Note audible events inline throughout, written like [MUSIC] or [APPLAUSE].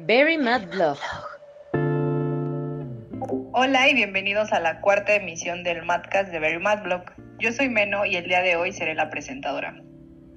Very Mad Blog. Hola y bienvenidos a la cuarta emisión del Madcast de Very Mad Blog. Yo soy Meno y el día de hoy seré la presentadora.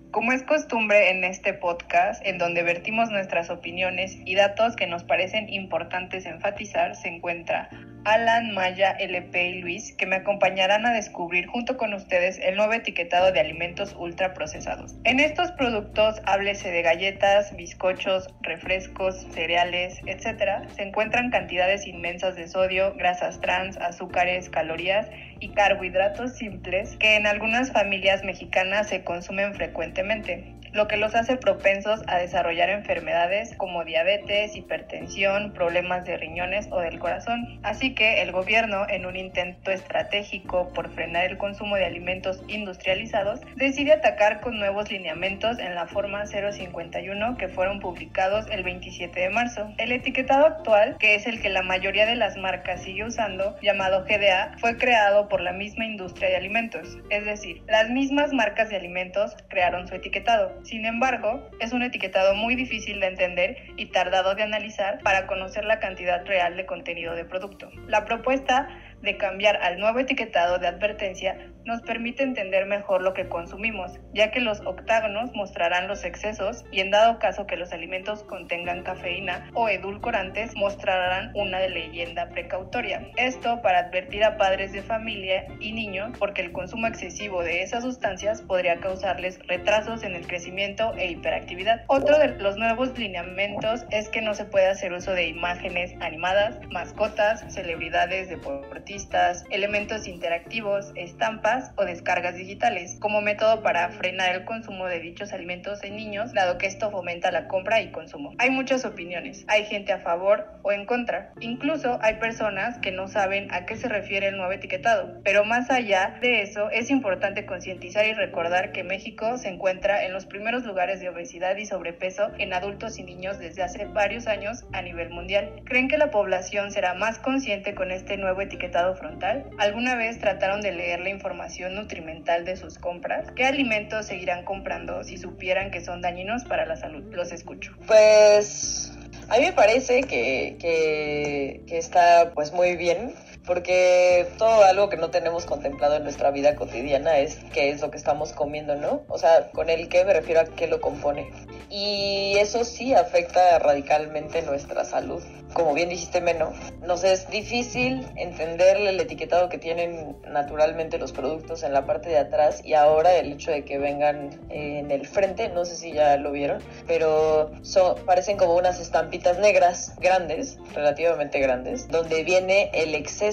Como es costumbre en este podcast, en donde vertimos nuestras opiniones y datos que nos parecen importantes enfatizar, se encuentra Alan, Maya, LP y Luis, que me acompañarán a descubrir junto con ustedes el nuevo etiquetado de alimentos ultraprocesados. En estos productos, háblese de galletas, bizcochos, refrescos, cereales, etc., se encuentran cantidades inmensas de sodio, grasas trans, azúcares, calorías y carbohidratos simples que en algunas familias mexicanas se consumen frecuentemente lo que los hace propensos a desarrollar enfermedades como diabetes, hipertensión, problemas de riñones o del corazón. Así que el gobierno, en un intento estratégico por frenar el consumo de alimentos industrializados, decide atacar con nuevos lineamientos en la forma 051 que fueron publicados el 27 de marzo. El etiquetado actual, que es el que la mayoría de las marcas sigue usando, llamado GDA, fue creado por la misma industria de alimentos, es decir, las mismas marcas de alimentos crearon su etiquetado. Sin embargo, es un etiquetado muy difícil de entender y tardado de analizar para conocer la cantidad real de contenido de producto. La propuesta de cambiar al nuevo etiquetado de advertencia nos permite entender mejor lo que consumimos, ya que los octágonos mostrarán los excesos y en dado caso que los alimentos contengan cafeína o edulcorantes mostrarán una leyenda precautoria. Esto para advertir a padres de familia y niños porque el consumo excesivo de esas sustancias podría causarles retrasos en el crecimiento e hiperactividad. Otro de los nuevos lineamientos es que no se puede hacer uso de imágenes animadas, mascotas, celebridades deportistas, elementos interactivos, estampas o descargas digitales como método para frenar el consumo de dichos alimentos en niños, dado que esto fomenta la compra y consumo. Hay muchas opiniones, hay gente a favor o en contra. Incluso hay personas que no saben a qué se refiere el nuevo etiquetado. Pero más allá de eso, es importante concientizar y recordar que México se encuentra en los primeros lugares de obesidad y sobrepeso en adultos y niños desde hace varios años a nivel mundial. ¿Creen que la población será más consciente con este nuevo etiquetado frontal? ¿Alguna vez trataron de leer la información nutrimental de sus compras? ¿Qué alimentos seguirán comprando si supieran que son dañinos para la salud? Los escucho. Pues a mí me parece que, que, que está pues muy bien porque todo algo que no tenemos contemplado en nuestra vida cotidiana es qué es lo que estamos comiendo, ¿no? O sea, con el qué me refiero a qué lo compone. Y eso sí afecta radicalmente nuestra salud. Como bien dijiste, Meno, nos es difícil entender el etiquetado que tienen naturalmente los productos en la parte de atrás y ahora el hecho de que vengan en el frente, no sé si ya lo vieron, pero son, parecen como unas estampitas negras grandes, relativamente grandes, donde viene el exceso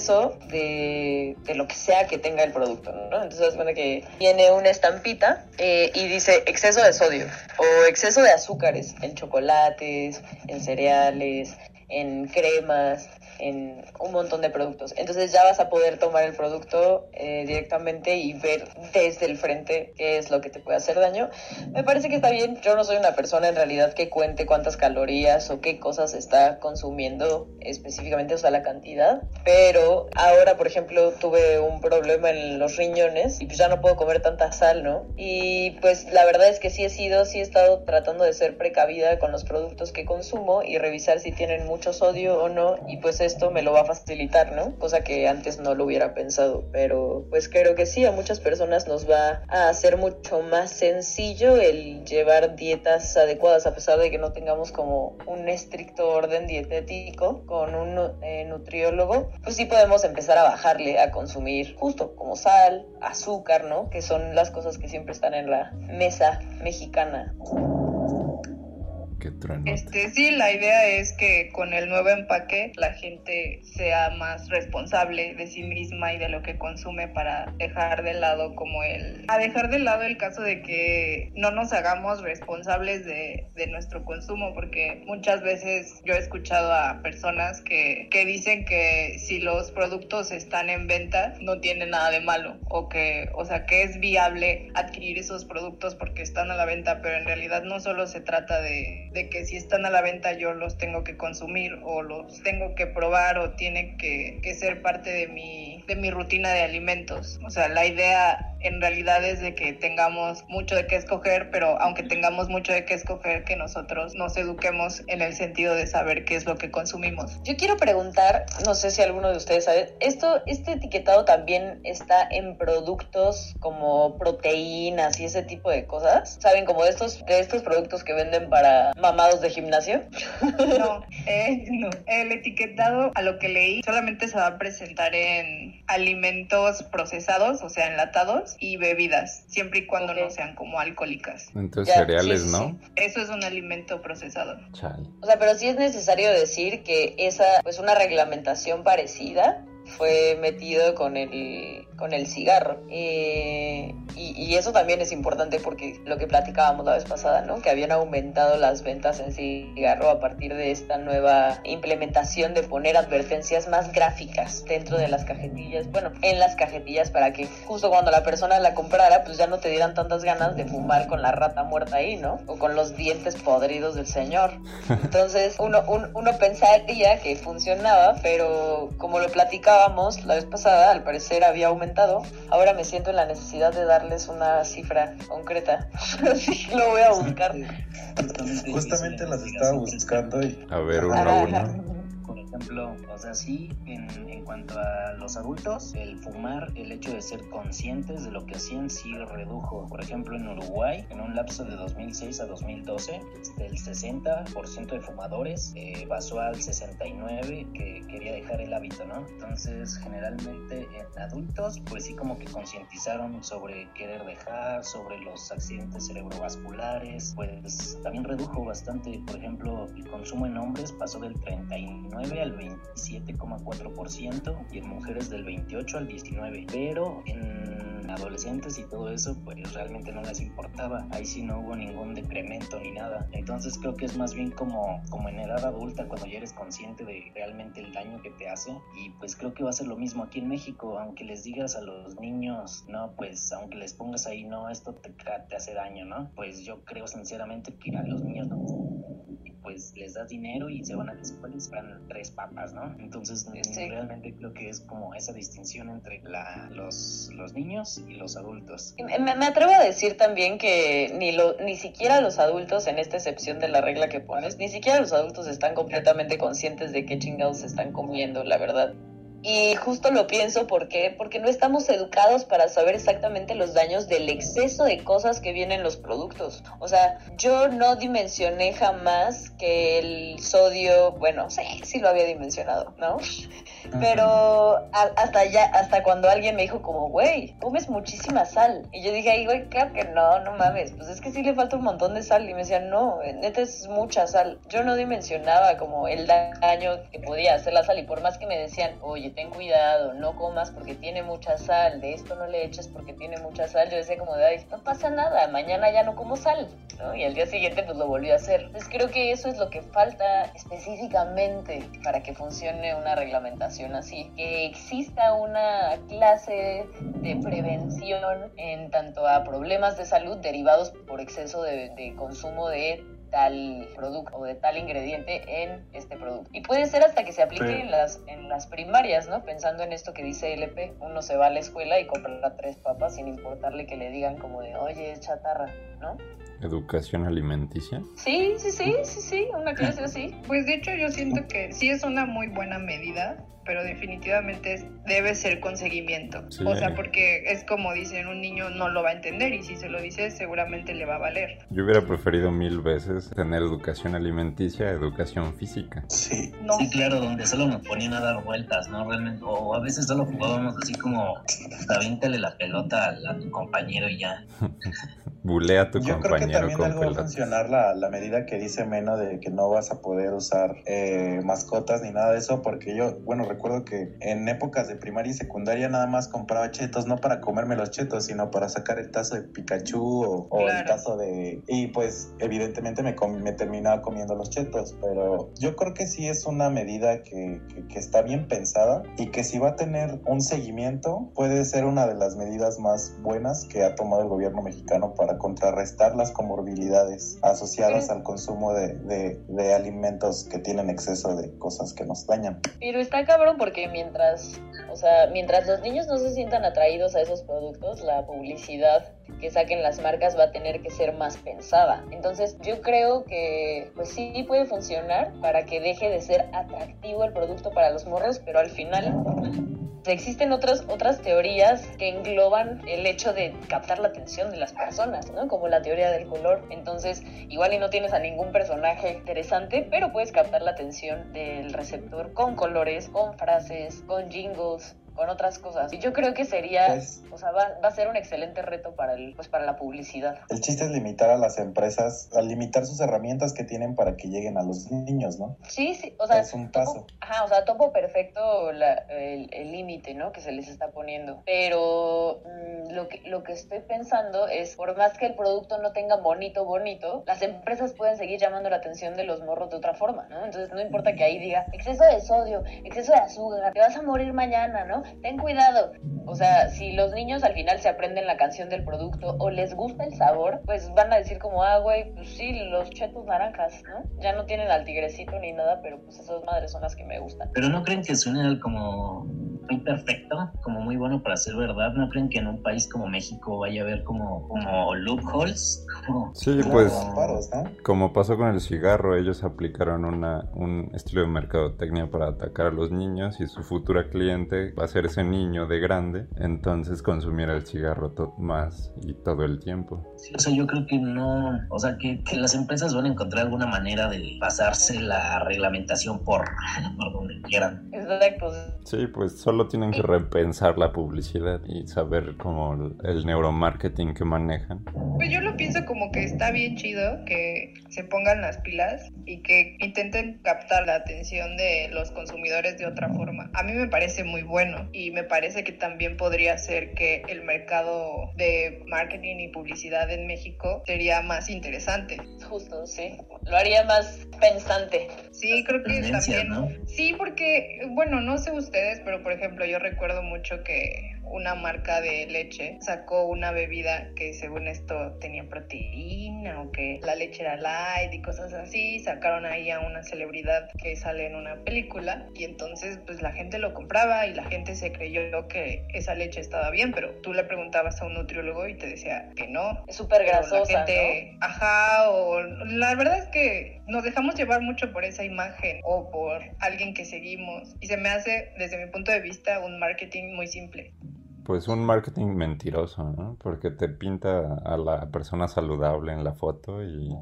de, lo que sea que tenga el producto, ¿no? Entonces, bueno, que tiene una estampita eh, y dice exceso de sodio o exceso de azúcares en chocolates, en cereales, en cremas, en un montón de productos. Entonces ya vas a poder tomar el producto eh, directamente y ver desde el frente qué es lo que te puede hacer daño. Me parece que está bien. Yo no soy una persona en realidad que cuente cuántas calorías o qué cosas está consumiendo específicamente, o sea, la cantidad. Pero ahora, por ejemplo, tuve un problema en los riñones y pues ya no puedo comer tanta sal, ¿no? Y pues la verdad es que sí he sido, sí he estado tratando de ser precavida con los productos que consumo y revisar si tienen mucho sodio o no. Y pues esto me lo va a facilitar, ¿no? Cosa que antes no lo hubiera pensado, pero pues creo que sí, a muchas personas nos va a hacer mucho más sencillo el llevar dietas adecuadas a pesar de que no tengamos como un estricto orden dietético con un eh, nutriólogo, pues sí podemos empezar a bajarle a consumir justo como sal, azúcar, ¿no? Que son las cosas que siempre están en la mesa mexicana. Este, sí, la idea es que con el nuevo empaque la gente sea más responsable de sí misma y de lo que consume para dejar de lado como el... A dejar de lado el caso de que no nos hagamos responsables de, de nuestro consumo, porque muchas veces yo he escuchado a personas que, que dicen que si los productos están en venta no tiene nada de malo o que, o sea, que es viable adquirir esos productos porque están a la venta, pero en realidad no solo se trata de de que si están a la venta yo los tengo que consumir o los tengo que probar o tiene que, que ser parte de mi, de mi rutina de alimentos. O sea, la idea en realidad es de que tengamos mucho de qué escoger, pero aunque tengamos mucho de qué escoger, que nosotros nos eduquemos en el sentido de saber qué es lo que consumimos. Yo quiero preguntar, no sé si alguno de ustedes sabe, esto, este etiquetado también está en productos como proteínas y ese tipo de cosas. ¿Saben? Como de estos, de estos productos que venden para mamados de gimnasio. No, [LAUGHS] eh, no. El etiquetado, a lo que leí, solamente se va a presentar en alimentos procesados, o sea, enlatados, y bebidas, siempre y cuando no sean como alcohólicas. Entonces cereales, ¿no? Eso es un alimento procesado. O sea, pero sí es necesario decir que esa, pues una reglamentación parecida fue metido con el, con el cigarro. Eh, y, y, eso también es importante porque lo que platicábamos la vez pasada, ¿no? Que habían aumentado las ventas en cigarro a partir de esta nueva implementación de poner advertencias más gráficas dentro de las cajetillas, bueno, en las cajetillas para que justo cuando la persona la comprara, pues ya no te dieran tantas ganas de fumar con la rata muerta ahí, ¿no? O con los dientes podridos del señor. [LAUGHS] Entonces uno, uno pensaría que funcionaba, pero como lo platicaba, la vez pasada, al parecer había aumentado. Ahora me siento en la necesidad de darles una cifra concreta. [LAUGHS] Así lo voy a buscar. Justamente, las estaba buscando y... A ver, uno a uno ejemplo, o sea, sí, en, en, cuanto a los adultos, el fumar, el hecho de ser conscientes de lo que hacían, sí redujo. Por ejemplo, en Uruguay, en un lapso de 2006 a 2012, este, el 60% de fumadores eh, pasó al 69% que quería dejar el hábito, ¿no? Entonces, generalmente en adultos, pues sí como que concientizaron sobre querer dejar, sobre los accidentes cerebrovasculares, pues también redujo bastante, por ejemplo, el consumo en hombres pasó del 39 al 27,4% y en mujeres del 28 al 19%. Pero en adolescentes y todo eso, pues realmente no les importaba. Ahí sí no hubo ningún decremento ni nada. Entonces creo que es más bien como, como en edad adulta cuando ya eres consciente de realmente el daño que te hace. Y pues creo que va a ser lo mismo aquí en México, aunque les digas a los niños, no, pues aunque les pongas ahí, no, esto te, te hace daño, ¿no? Pues yo creo sinceramente que a los niños no pues les das dinero y se van a la escuela y tres papas, ¿no? Entonces realmente creo que es como esa distinción entre la, los, los niños y los adultos. Me, me, atrevo a decir también que ni, lo, ni siquiera los adultos, en esta excepción de la regla que pones, ni siquiera los adultos están completamente conscientes de qué chingados están comiendo, la verdad. Y justo lo pienso porque porque no estamos educados para saber exactamente los daños del exceso de cosas que vienen en los productos. O sea, yo no dimensioné jamás que el sodio, bueno, sí, sí lo había dimensionado, ¿no? Pero hasta ya, hasta cuando alguien me dijo como, güey, comes muchísima sal. Y yo dije, ay, güey, claro que no, no mames. Pues es que sí le falta un montón de sal. Y me decían, no, neta es mucha sal. Yo no dimensionaba como el daño que podía hacer la sal. Y por más que me decían, oye, ten cuidado, no comas porque tiene mucha sal, de esto no le eches porque tiene mucha sal, yo decía como de, ay, no pasa nada, mañana ya no como sal. Y al día siguiente pues lo volví a hacer. Entonces creo que eso es lo que falta específicamente para que funcione una reglamentación así, que exista una clase de prevención en tanto a problemas de salud derivados por exceso de, de consumo de tal producto o de tal ingrediente en este producto. Y puede ser hasta que se aplique en las en las primarias, ¿no? Pensando en esto que dice LP, uno se va a la escuela y compra tres papas sin importarle que le digan como de, "Oye, es chatarra", ¿no? ¿Educación alimenticia? Sí, sí, sí, sí, sí, una clase así. Pues de hecho yo siento que sí es una muy buena medida, pero definitivamente debe ser con seguimiento. O sea, porque es como dicen, un niño no lo va a entender y si se lo dices seguramente le va a valer. Yo hubiera preferido mil veces tener educación alimenticia a educación física. Sí. sí, claro, donde solo nos ponían a dar vueltas, ¿no? Realmente, o a veces solo jugábamos así como, avíntale la pelota a, tu compañero y ya. [LAUGHS] Bulea a tu Yo compañero creo que también algo va a funcionar la, la, medida que dice Meno de que no vas a poder usar eh, mascotas ni nada de eso, porque yo, bueno, recuerdo que en épocas de primaria y secundaria nada más compraba chetos, no para comerme los chetos, sino para sacar el tazo de Pikachu o, o claro. el tazo de... Y pues evidentemente me, me, terminaba comiendo los chetos, pero yo creo que sí es una medida que, que, que está bien pensada y que si va a tener un seguimiento puede ser una de las medidas más buenas que ha tomado el gobierno mexicano para contrarrestar las comorbilidades asociadas al consumo de, de, de alimentos que tienen exceso de cosas que nos dañan. Pero está cabrón porque mientras, o sea, mientras los niños no se sientan atraídos a esos productos, la publicidad que saquen las marcas va a tener que ser más pensada. Entonces yo creo que pues sí puede funcionar para que deje de ser atractivo el producto para los morros, pero al final existen otras, otras teorías que engloban el hecho de captar la atención de las personas, ¿no? Como la teoría del color. Entonces, igual y no tienes a ningún personaje interesante, pero puedes captar la atención del receptor con colores, con frases, con jingles, con otras cosas. Y yo creo que sería, o sea, va, va a ser un excelente reto para el, pues para la publicidad. El chiste es limitar a las empresas, a limitar sus herramientas que tienen para que lleguen a los niños, ¿no? Sí, sí, o sea, Es un paso. Ajá, o sea, topo perfecto la- el el límite, ¿no? Que se les está poniendo. Pero mm, lo, que, lo que estoy pensando es, por más que el producto no tenga bonito, bonito, las empresas pueden seguir llamando la atención de los morros de otra forma, ¿no? Entonces no importa que ahí diga exceso de sodio, exceso de azúcar, te vas a morir mañana, ¿no? Ten cuidado. O sea, si los niños al final se aprenden la canción del producto o les gusta el sabor, pues van a decir como, ah, güey, pues sí, los chetos naranjas, ¿no? Ya no tienen al tigrecito ni nada, pero pues esas madres son las que me gustan. Pero no creen que suene como muy perfecto, como muy bueno para ser verdad. No creen que en un país como México vaya a haber como, como loopholes, como Sí, Como pues como pasó con el cigarro, ellos aplicaron una, un estilo de mercadotecnia para atacar a los niños y su futura cliente va ese niño de grande, entonces consumiera el cigarro to- más y todo el tiempo. Sí, o sea, yo creo que no, o sea, que, que las empresas van a encontrar alguna manera de pasarse la reglamentación por, [LAUGHS] por donde quieran. Exacto. Sí, pues solo tienen que repensar la publicidad y saber cómo el, el neuromarketing que manejan. Pues yo lo pienso como que está bien chido que se pongan las pilas y que intenten captar la atención de los consumidores de otra forma. A mí me parece muy bueno y me parece que también podría ser que el mercado de marketing y publicidad en México sería más interesante. Justo, sí. Lo haría más pensante. Sí, creo que también. ¿no? Sí, porque, bueno, no sé ustedes, pero por ejemplo, yo recuerdo mucho que una marca de leche sacó una bebida que según esto tenía proteína o que la leche era light y cosas así. Sacaron ahí a una celebridad que sale en una película y entonces pues la gente lo compraba y la gente se creyó que esa leche estaba bien, pero tú le preguntabas a un nutriólogo y te decía que no, Es súper pero la grasosa, gente, ajá, o la verdad es que nos dejamos llevar mucho por esa imagen o por alguien que seguimos y se me hace, desde mi punto de vista, un marketing muy simple. Pues un marketing mentiroso, ¿no? Porque te pinta a la persona saludable en la foto y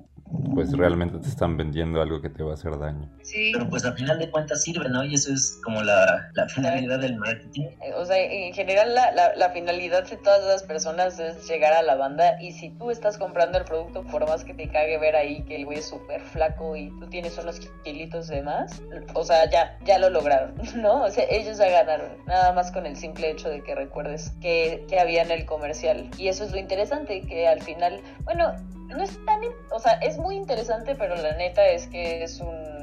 pues realmente te están vendiendo algo que te va a hacer daño. Sí, Pero pues al final de cuentas sirve, ¿no? Y eso es como la, la finalidad del marketing. Eh, O sea, en general la, la, la finalidad de todas las personas es llegar a la banda y si tú estás comprando el producto, por más que te cague ver ahí que el güey es súper flaco y tú tienes unos kilitos de más, o sea, ya, ya lo lograron, [LAUGHS] ¿no? O sea, ellos ya ganaron, nada más con el simple hecho de que recuerdes que, que había en el comercial. Y eso es lo interesante, que al final, bueno, no es tan, o sea, es muy interesante, pero la neta es que es un-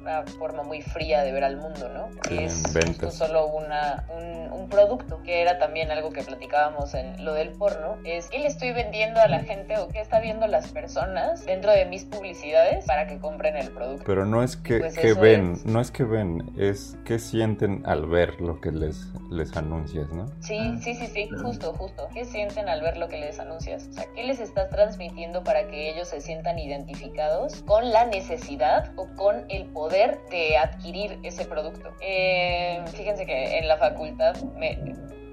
una forma muy fría de ver al mundo, ¿no? Sí, es justo solo una, un, un producto, que era también algo que platicábamos en lo del porno, es qué le estoy vendiendo a la gente o qué está viendo las personas dentro de mis publicidades para que compren el producto. Pero no es que, Pues que ven, es. no es que ven, es que sienten al ver lo que les, les anuncias, ¿no? Sí, Ah, sí, sí, sí, justo, justo. ¿Qué sienten al ver lo que les anuncias? O sea, ¿qué les estás transmitiendo para que ellos se sientan identificados con la necesidad o con el poder de adquirir ese producto? Eh, fíjense que en la facultad me,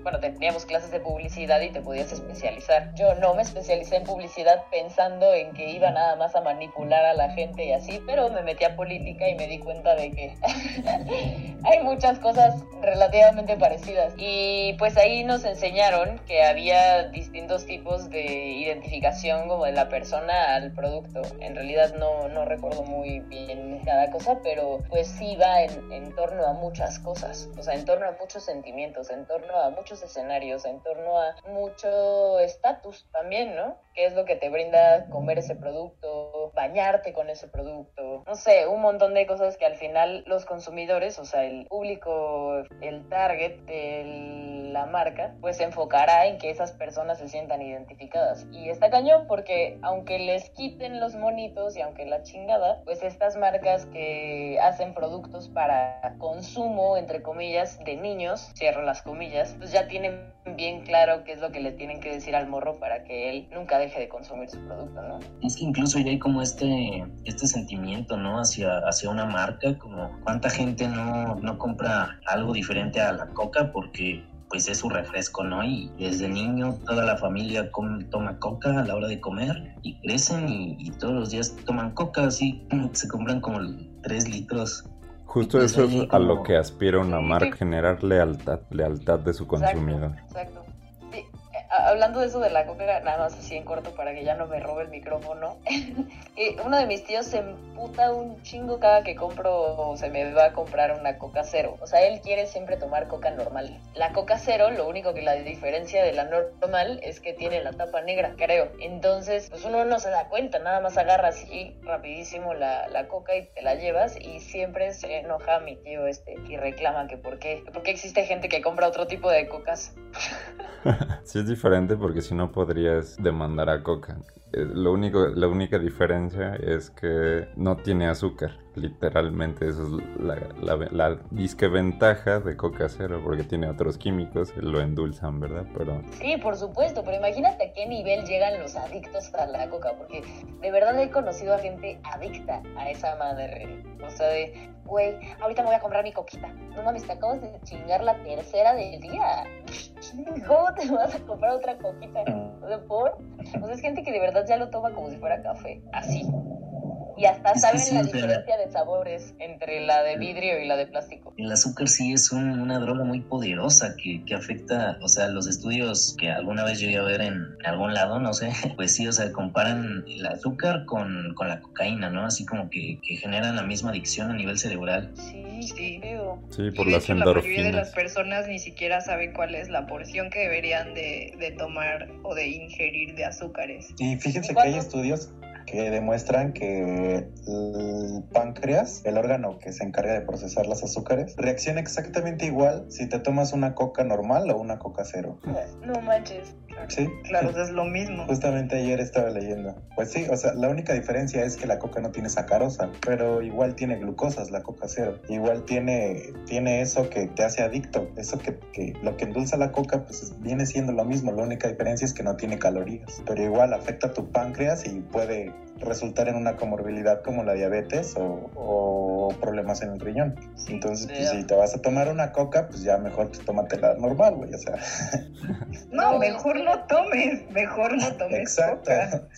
bueno, teníamos clases de publicidad y te podías especializar. Yo no me especialicé en publicidad pensando en que iba nada más a manipular a la gente y así, pero me metí a política y me di cuenta de que [LAUGHS] hay muchas cosas relativamente parecidas. Y pues ahí nos enseñaron que había distintos tipos de identificación como de la persona al producto. En realidad no, no recuerdo muy bien cada cosa, pero pues sí va en, en torno a muchas cosas, o sea, en torno a muchos sentimientos, en torno a muchos muchos escenarios, en torno a mucho estatus también, ¿no? ¿Qué es lo que te brinda comer ese producto, bañarte con ese producto? No sé, un montón de cosas que al final los consumidores, o sea, el público, el target de la marca, pues se enfocará en que esas personas se sientan identificadas. Y está cañón porque aunque les quiten los monitos y aunque la chingada, pues estas marcas que hacen productos para consumo, entre comillas, de niños, cierro las comillas, pues ya tienen bien claro qué es lo que le tienen que decir al morro para que él nunca deje de consumir su producto, ¿no? Es que incluso ya hay como este, este sentimiento, ¿no? Hacia, hacia una marca, como cuánta gente no, no compra algo diferente a la coca porque pues es su refresco, ¿no? Y desde niño toda la familia toma coca a la hora de comer y crecen y, y todos los días toman coca, así [CLEARS THROAT] se compran como tres litros Justo eso es a lo que aspira una marca, generar lealtad, lealtad de su consumidor. Exacto. Hablando de eso de la coca, nada más así en corto para que ya no me robe el micrófono. [LAUGHS] uno de mis tíos se emputa un chingo cada que compro o se me va a comprar una coca cero. O sea, él quiere siempre tomar coca normal. La coca cero, lo único que la diferencia de la normal es que tiene la tapa negra, creo. Entonces, pues uno no se da cuenta, nada más agarra así rapidísimo la, la coca y te la llevas y siempre se enoja mi tío este y reclama que por qué, por qué existe gente que compra otro tipo de cocas. [LAUGHS] [LAUGHS] sí es diferente porque si no podrías demandar a coca. Eh, lo único, la única diferencia es que no tiene azúcar. Literalmente, esa es la, la, la disque de Coca Cero, porque tiene otros químicos que lo endulzan, ¿verdad? Pero... Sí, por supuesto, pero imagínate a qué nivel llegan los adictos a la coca, porque de verdad he conocido a gente adicta a esa madre. O sea, de, güey, ahorita me voy a comprar mi coquita. No mames, te acabas de chingar la tercera del día. [LAUGHS] ¿Cómo te vas a comprar otra coquita? O sea, por. O sea, es gente que de verdad ya lo toma como si fuera café, así. Y hasta saben la diferencia de sabores entre la de vidrio y la de plástico. El azúcar sí es una droga muy poderosa que, que, afecta, o sea, los estudios que alguna vez llegué a ver en algún lado, no sé, [LAUGHS] pues sí, o sea, comparan el azúcar con, con la cocaína, ¿no? Así como que, que, generan la misma adicción a nivel cerebral. Sí, sí, Sí, por y las hecho, endorfinas. La mayoría de las personas ni siquiera saben cuál es la porción que deberían de, de tomar o de ingerir de azúcares. Y fíjense que hay estudios que demuestran que el páncreas, el órgano que se encarga de procesar las azúcares, reacciona exactamente igual si te tomas una coca normal o una coca cero. No manches. Sí. Claro, es lo mismo. Justamente ayer estaba leyendo. Pues sí, o sea, la única diferencia es que la coca no tiene sacarosa, pero igual tiene glucosas la coca cero. Igual tiene, tiene eso que te hace adicto. Eso que, que lo que endulza la coca, pues viene siendo lo mismo. La única diferencia es que no tiene calorías. Pero igual afecta a tu páncreas y puede resultar en una comorbilidad como la diabetes o, o problemas en el riñón. Entonces, pues, si te vas a tomar una coca, pues ya mejor pues, tómatela normal, güey, o sea. [LAUGHS] No, mejor no tomes, mejor no tomes Exacto,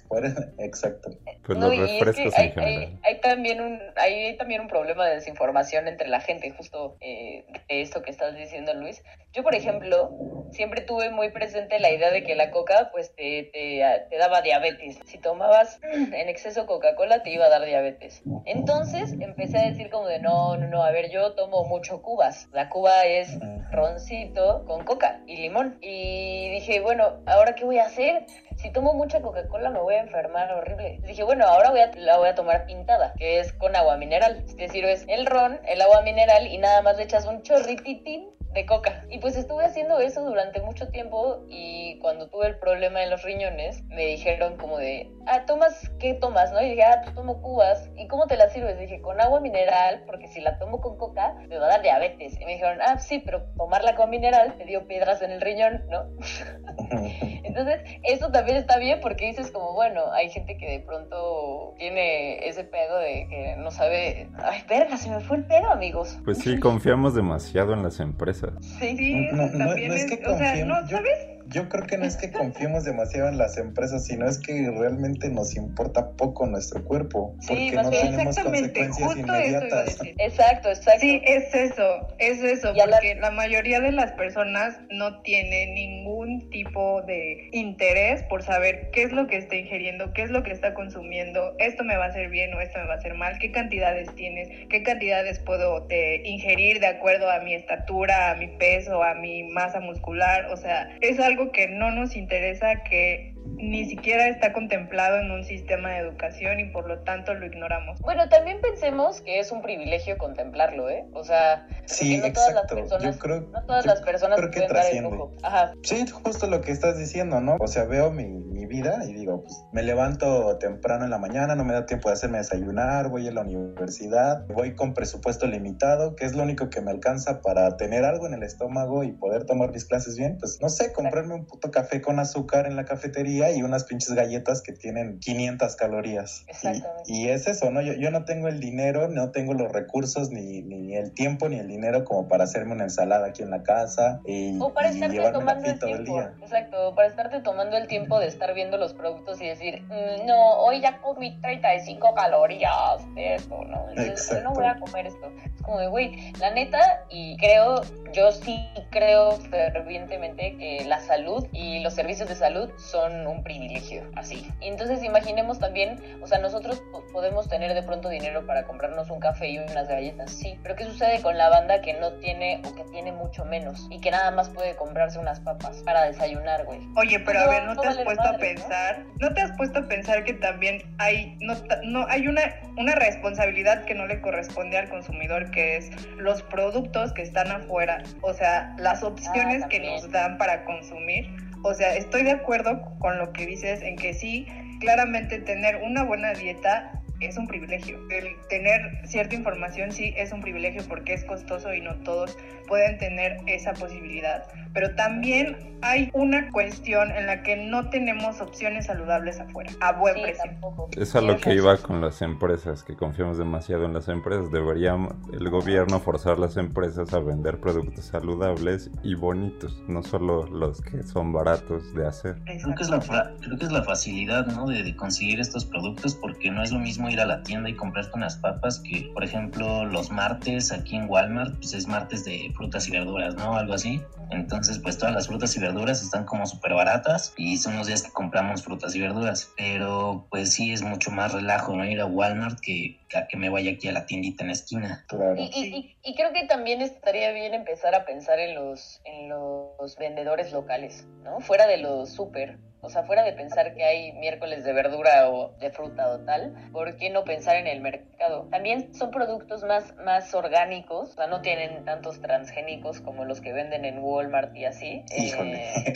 coca. [LAUGHS] exacto. Pues No, los y es que refrescos hay, en general. hay- hay también un hay también un problema de desinformación entre la gente justo eh, de esto que estás diciendo Luis yo por ejemplo siempre tuve muy presente la idea de que la coca pues te, te, te daba diabetes si tomabas en exceso Coca Cola te iba a dar diabetes entonces empecé a decir como de no no no a ver yo tomo mucho cubas la cuba es roncito con coca y limón y dije bueno ahora qué voy a hacer si tomo mucha Coca-Cola me voy a enfermar horrible. Dije, bueno, ahora voy a, la voy a tomar pintada, que es con agua mineral. Es decir, es el ron, el agua mineral y nada más le echas un chorrititín de coca. Y pues estuve haciendo eso durante mucho tiempo y cuando tuve el problema en los riñones me dijeron como de, ah, ¿tomas qué tomas? ¿No? Y dije, ah, pues tomo cubas. ¿Y cómo te la sirves? Dije, con agua mineral, porque si la tomo con coca me va a dar diabetes. Y me dijeron, ah, sí, pero tomarla con mineral te dio piedras en el riñón, ¿no? [LAUGHS] Entonces, eso también está bien porque dices como, bueno, hay gente que de pronto tiene ese pedo de que no sabe, ay, verga, se me fue el pedo, amigos. Pues sí, confiamos demasiado en las empresas. Sí, Sí, No, no, también no es es, que o sea, no, ¿sabes? Yo creo que no es que confiemos demasiado en las empresas, sino es que realmente nos importa poco nuestro cuerpo, porque no tenemos consecuencias inmediatas. Exacto, exacto. Sí, es eso, es eso, porque la... mayoría de las personas no tiene ningún tipo de interés por saber qué es lo que está ingiriendo, qué es lo que está consumiendo, esto me va a hacer bien o esto me va a hacer mal, qué cantidades tienes, qué cantidades puedo eh, ingerir de acuerdo a mi estatura, a mi peso, a mi masa muscular, o sea, es algo que no nos interesa, que ni siquiera está contemplado en un sistema de educación y por lo tanto lo ignoramos. Bueno, también pensemos que es un privilegio contemplarlo, ¿eh? O sea, sí, no todas las personas, yo creo, no todas las personas creo que trasciende. Ajá. Sí, justo lo que estás diciendo, ¿no? O sea, veo mi, mi vida y digo, pues me levanto temprano en la mañana, no me da tiempo de hacerme desayunar, voy a la universidad, voy con presupuesto limitado, que es lo único que me alcanza para tener algo en el estómago y poder tomar mis clases bien, pues no sé, comprarme un puto café con azúcar en la cafetería y unas pinches galletas que tienen 500 calorías. Y, y, es eso, ¿no? Yo, yo no tengo el dinero, no tengo los recursos, ni, ni el tiempo, ni el dinero como para hacerme una ensalada aquí en la casa y, o para estarte tomando el tiempo. El. Exacto, para estarte tomando el tiempo de estar viendo los productos y decir, mm, no, hoy ya comí 35 calorías de esto, ¿no? Entonces, no voy a comer esto. Es como de, güey, la neta, y creo, yo sí creo fervientemente que la salud y los servicios de salud son un privilegio, así. entonces imaginemos también, o sea, nosotros podemos tener de pronto dinero para comprarnos un café y unas galletas, sí, pero ¿qué sucede con la banda que no tiene o que tiene mucho menos y que nada más puede comprarse unas papas para desayunar, güey? Oye, pero a ver, ¿no, te has puesto a pensar? ¿no? te has puesto a pensar que también hay, no, no, hay una, una responsabilidad que no le corresponde al consumidor, que es los productos que están afuera, o sea, las opciones ah, que nos dan para consumir? O sea, estoy de acuerdo con lo que dices en que sí, claramente tener una buena dieta es un privilegio. El tener cierta información sí es un privilegio porque es costoso y no todos pueden tener esa posibilidad. Pero también hay una cuestión en la que no tenemos opciones saludables afuera, a buen precio. Es a lo que iba con las empresas, que confiamos demasiado en las empresas. Debería el gobierno forzar a las empresas a vender productos saludables y bonitos, no solo los que son baratos de hacer. Creo que es la, creo que es la facilidad ¿no? de, de conseguir estos productos porque no es lo mismo ir a la tienda y comprarte unas papas que, por ejemplo, los martes aquí en Walmart, pues es martes de frutas y verduras, ¿no? Algo así. Entonces, pues todas las frutas y verduras están como súper baratas y son los días que compramos frutas y verduras. Pero pues sí es mucho más relajo, ¿no? Ir a Walmart que, que me vaya aquí a la tiendita en la esquina. Y, y, creo que también estaría bien empezar a pensar en los, en los vendedores locales, ¿no? Fuera de los súper. O sea, fuera de pensar que hay miércoles de verdura o de fruta o tal, ¿por qué no pensar en el mercado? También son productos más, más orgánicos, o sea, no tienen tantos transgénicos como los que venden en Walmart y así. Eh,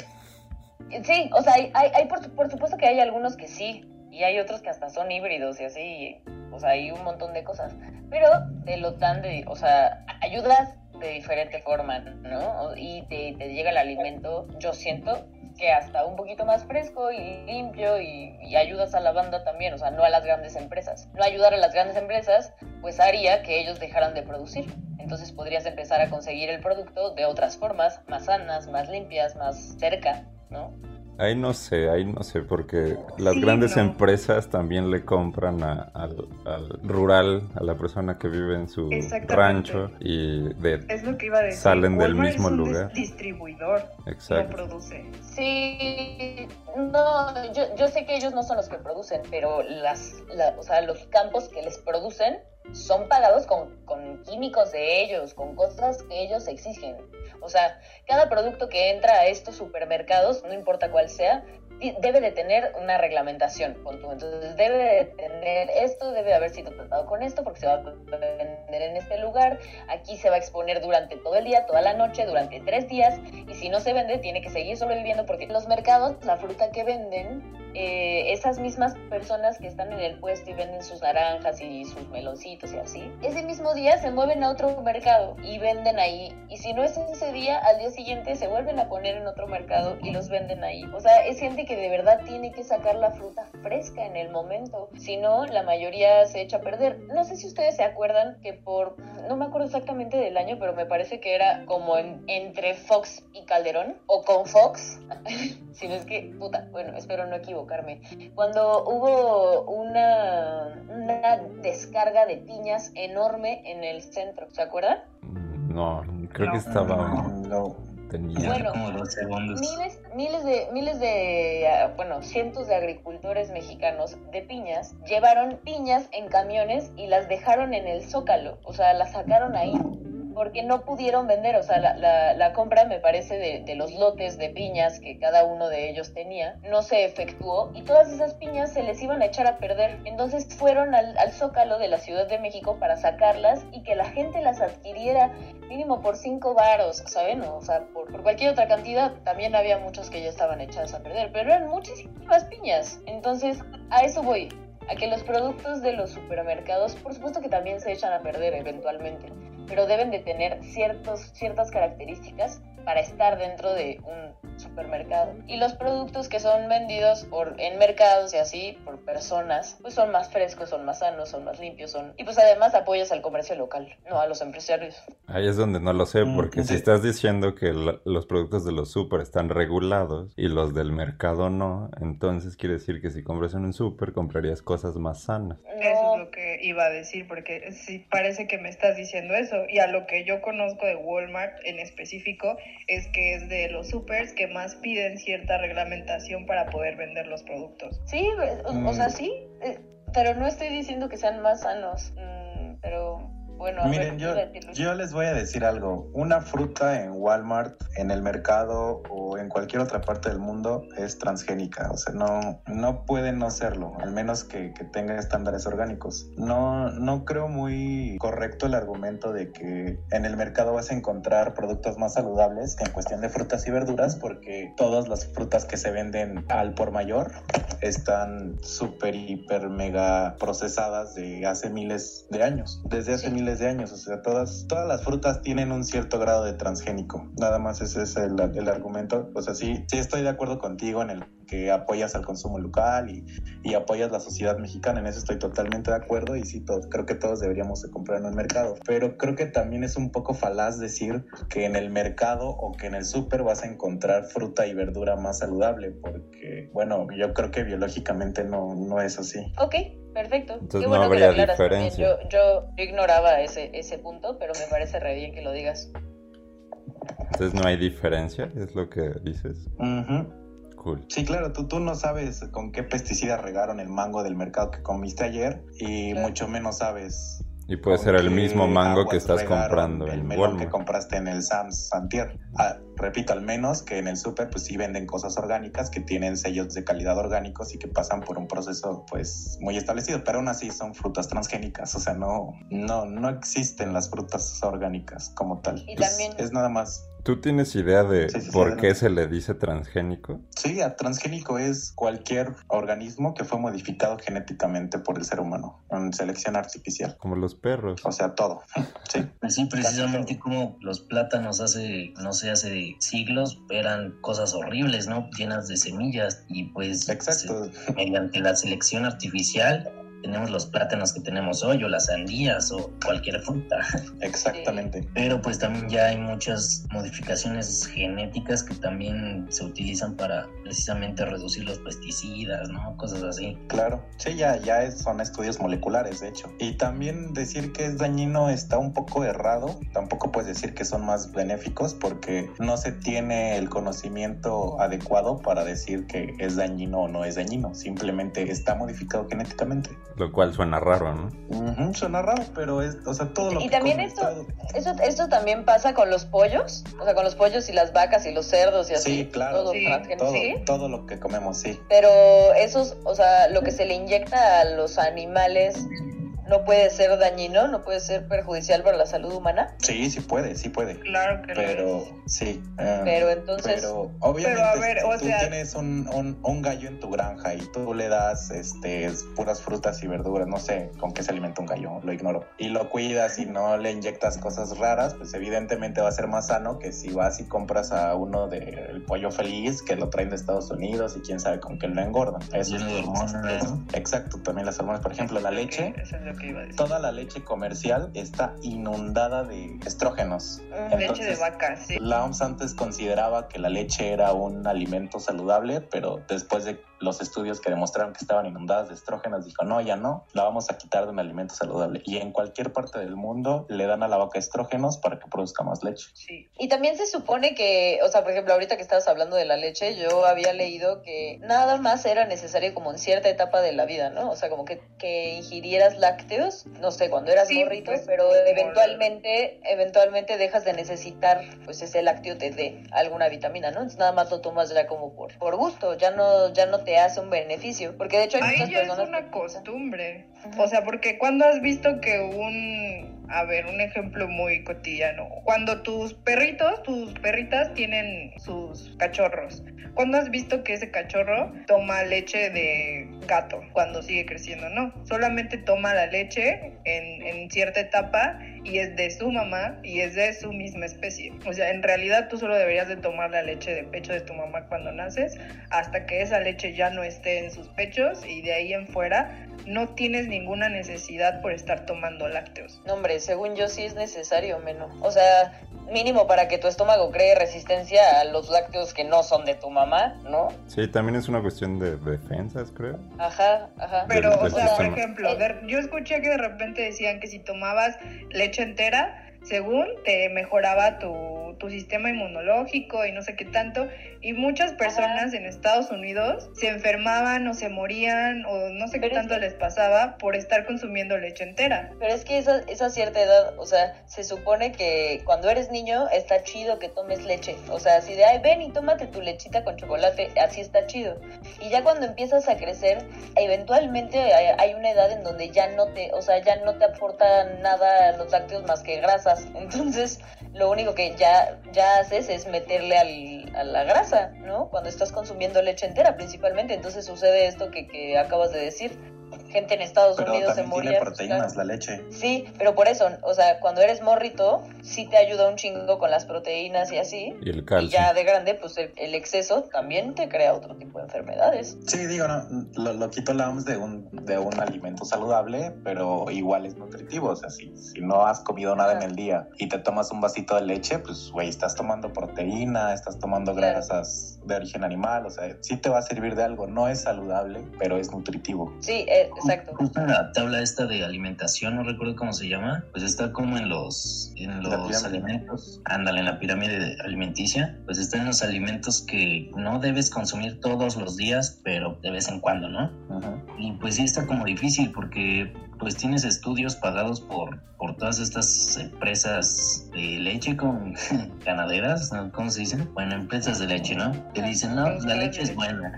[LAUGHS] sí, o sea, hay, hay, por, por, supuesto que hay algunos que sí, y hay otros que hasta son híbridos y así, o sea, hay un montón de cosas. Pero te lo dan de, o sea, ayudas de diferente forma, ¿no? Y te, te llega el alimento, yo siento, que hasta un poquito más fresco y limpio y, ayudas a la banda también, o sea, no a las grandes empresas. No ayudar a las grandes empresas, pues haría que ellos dejaran de producir. Entonces podrías empezar a conseguir el producto de otras formas, más sanas, más limpias, más cerca, ¿no? Ahí no sé, ahí no sé, porque las grandes empresas también le compran al, rural, a la persona que vive en su rancho y de, es lo que iba a decir. salen del mismo es un lugar. distribuidor Exacto. produce. Sí, no, yo, yo sé que ellos no son los que producen, pero las, o sea, los campos que les producen son pagados con, químicos de ellos, con cosas que ellos exigen. O sea, cada producto que entra a estos supermercados, no importa cuál sea, debe de tener una reglamentación. Entonces debe de tener esto, debe haber sido tratado con esto porque se va a vender en este lugar. Aquí se va a exponer durante todo el día, toda la noche, durante tres días. Y si no se vende, tiene que seguir sobreviviendo porque los mercados, la fruta que venden, eh, esas mismas personas que están en el puesto y venden sus naranjas y sus meloncitos y así, ese mismo día se mueven a otro mercado y venden ahí. Y si no es ese día, al día siguiente se vuelven a poner en otro mercado y los venden ahí. O sea, es gente que de verdad tiene que sacar la fruta fresca en el momento. Si no, la mayoría se echa a perder. No sé si ustedes se acuerdan que por, no me acuerdo exactamente del año, pero me parece que era como entre Fox y Calderón, o con Fox, [LAUGHS] si no es que, bueno, espero no equivocarme. Cuando hubo una, una descarga de piñas enorme en el centro, ¿se acuerdan? Mm, no, creo que estaba... No, bueno, como dos segundos. Miles, miles de, miles de, ah, bueno, cientos de agricultores mexicanos de piñas llevaron piñas en camiones y las dejaron en el zócalo, o sea, las sacaron ahí porque no pudieron vender, o sea, la, compra me parece de, los lotes de piñas que cada uno de ellos tenía, no se efectuó y todas esas piñas se les iban a echar a perder. Entonces fueron al, zócalo de la Ciudad de México para sacarlas y que la gente las adquiriera mínimo por cinco varos, ¿saben? O sea, por, por cualquier otra cantidad. También había muchos que ya estaban echadas a perder, pero eran muchísimas piñas. Entonces, a eso voy a que los productos de los supermercados, por supuesto que también se echan a perder eventualmente, pero deben de tener ciertos, ciertas características para estar dentro de un supermercado. Y los productos que son vendidos por, en mercados y así por personas, pues son más frescos, son más sanos, son más limpios, son y pues además apoyas al comercio local, no a los empresarios. Ahí es donde no lo sé, mm, porque si estás diciendo que los productos de los super están regulados y los del mercado no, entonces quiere decir que si compras en un super comprarías cosas más sanas. Eso es lo que iba a decir, porque sí parece que me estás diciendo eso y a lo que yo conozco de Walmart en específico es que es de los supers que más piden cierta reglamentación para poder vender los productos. Sí, o, sea, mm. sí, eh, pero no estoy diciendo que sean más sanos, mm, pero bueno, Miren, yo, yo, les voy a decir algo. Una fruta en Walmart, en el mercado o en cualquier otra parte del mundo es transgénica. O sea, no, no puede no serlo, al menos que, que, tenga estándares orgánicos. No, no creo muy correcto el argumento de que en el mercado vas a encontrar productos más saludables que en cuestión de frutas y verduras, porque todas las frutas que se venden al por mayor están súper, hiper, mega procesadas de hace miles de años. Desde hace miles de años, o sea, todas, todas las frutas tienen un cierto grado de transgénico, nada más ese es el, el argumento, o sea, sí, sí estoy de acuerdo contigo en el que apoyas al consumo local y, y, apoyas la sociedad mexicana, en eso estoy totalmente de acuerdo y sí, todo, creo que todos deberíamos de comprar en el mercado, pero creo que también es un poco falaz decir que en el mercado o que en el súper vas a encontrar fruta y verdura más saludable, porque bueno, yo creo que biológicamente no, no es así. Ok, Perfecto. Entonces no habría diferencia. Yo, ignoraba ese, ese punto, pero me parece re bien que lo digas. Entonces no hay diferencia, es lo que dices. Cool. Sí, claro, tú, tú no sabes con qué pesticida regaron el mango del mercado que comiste ayer y mucho menos sabes y puede ser el mismo mango que estás comprando el melón que compraste en el Sam's Santier. Ah, repito, al menos que en el super pues sí venden cosas orgánicas que tienen sellos de calidad orgánicos y que pasan por un proceso pues muy establecido, pero aún así son frutas transgénicas, o sea, no no no existen las frutas orgánicas como tal. Y también es nada más ¿Tú tienes idea de por qué se le dice transgénico? Sí, transgénico es cualquier organismo que fue modificado genéticamente por el ser humano en selección artificial. Como los perros. O sea, todo. [LAUGHS] Sí, pues sí precisamente como los plátanos hace, no sé, hace siglos eran cosas horribles, ¿no? Llenas de semillas y pues Exacto. mediante la selección artificial tenemos los plátanos que tenemos hoy o las sandías o cualquier fruta. [LAUGHS] Exactamente. Pero pues también ya hay muchas modificaciones genéticas que también se utilizan para precisamente reducir los pesticidas, ¿no? Cosas así. Claro, sí, ya, ya son estudios moleculares, de hecho. Y también decir que es dañino está un poco errado. Tampoco puedes decir que son más benéficos porque no se tiene el conocimiento adecuado para decir que es dañino o no es dañino. Simplemente está modificado genéticamente. Lo cual suena raro, ¿no? suena raro, pero es, o sea, todo lo y también esto, eso, esto también pasa con los pollos, o sea, con los pollos y las vacas y los cerdos y así. Sí, claro. Todo, todo, lo que comemos, sí. Pero esos, o sea, lo que se le inyecta a los animales no puede ser dañino, no puede ser perjudicial para la salud humana. Sí, sí puede, sí puede. Claro que Pero no. sí. eh, Pero entonces, Pero obviamente Pero, a ver, si o tú sea- tienes un, un, un gallo en tu granja y tú le das este puras frutas y verduras, no sé con qué se alimenta un gallo, lo ignoro, y lo cuidas y no le inyectas cosas raras, pues evidentemente va a ser más sano que si vas y compras a uno del pollo feliz que lo traen de Estados Unidos y quién sabe con qué lo engordan. Eso de es- hormonas, ¿no? Exacto, también las hormonas, por ejemplo, la leche. Eso es lo que iba a decir. Toda la leche comercial está inundada de estrógenos. mm, Leche de vaca, sí. la OMS antes consideraba que la leche era un alimento saludable, pero después de los estudios que demostraron que estaban inundadas de estrógenos, dijo, no, ya no, la vamos a quitar de un alimento saludable. Y en cualquier parte del mundo le dan a la vaca estrógenos para que produzca más leche. Sí. Y también se supone que, o sea, por ejemplo, ahorita que estabas hablando de la leche, yo había leído que nada más era necesario como en cierta etapa de la vida, ¿no? O sea, como que, que ingirieras lácteos, no sé, cuando eras Sí, morrito, pues, pero eventualmente, eventualmente dejas de necesitar, pues ese lácteo te dé alguna vitamina, ¿no? Entonces nada más lo tomas ya como por, por gusto, ya no, ya no te hace un beneficio, porque de hecho hay Ahí muchas ya es personas... una que- costumbre. O sea, porque cuando has visto que un, a ver, un ejemplo muy cotidiano, cuando tus perritos, tus perritas tienen sus cachorros, cuando has visto que ese cachorro toma leche de gato cuando sigue creciendo? No, solamente toma la leche en, en cierta etapa y es de su mamá y es de su misma especie. O sea, en realidad tú solo deberías de tomar la leche de pecho de tu mamá cuando naces hasta que esa leche ya no esté en sus pechos y de ahí en fuera no tienes ninguna necesidad por estar tomando lácteos. No, hombre, según yo sí es necesario, menos. O sea, mínimo para que tu estómago cree resistencia a los lácteos que no son de tu mamá, ¿no? Sí, también es una cuestión de defensas, creo. Ajá, ajá. Pero, Del- o sea, por ejemplo, de- yo escuché que de repente decían que si tomabas leche entera, según te mejoraba tu, tu sistema inmunológico y no sé qué tanto. Y muchas personas en Estados Unidos se enfermaban o se morían o no sé qué Pero es tanto que- les pasaba por estar consumiendo leche entera. Pero es que esa, esa cierta edad, o sea, se supone que cuando eres niño está chido que tomes leche. O sea, así de, ay, ven y tómate tu lechita con chocolate, así está chido. Y ya cuando empiezas a crecer, eventualmente hay, hay una edad en donde ya no te, o sea, ya no te aporta nada los lácteos más que grasas. [LAUGHS] Entonces, lo único que ya, ya haces es meterle al, a la grasa, ¿no? Cuando estás consumiendo leche entera principalmente. Entonces sucede esto que, que acabas de decir. Gente en Estados Pero Unidos se moría. tiene pues, proteínas la leche. Sí, pero por eso, o sea, cuando eres morrito, sí te ayuda un chingo con las proteínas y así. Y el Y calcio. ya de grande, pues el, el exceso también te crea otro tipo de enfermedades. Sí, digo, no, lo, lo quito la OMS de un, de un alimento saludable, pero igual es nutritivo. O sea, si, si no has comido nada en Ajá. el día y te tomas un vasito de leche, pues, güey, estás tomando proteína, estás tomando Claro. grasas de origen animal. O sea, sí te va a servir de algo. No es saludable, pero es nutritivo. Sí, eh, exacto. Justo en la tabla esta de alimentación, no recuerdo cómo se llama, pues está como en los, en los alimentos, ándale, en la pirámide alimenticia, pues están los alimentos que no debes consumir todos los días, pero de vez en cuando, ¿no? Y pues sí está como difícil porque pues tienes estudios pagados por, por todas estas empresas de leche con [LAUGHS] ganaderas, ¿no? ¿cómo se dicen? Bueno, empresas de leche, ¿no? Que dicen, no, la leche es buena.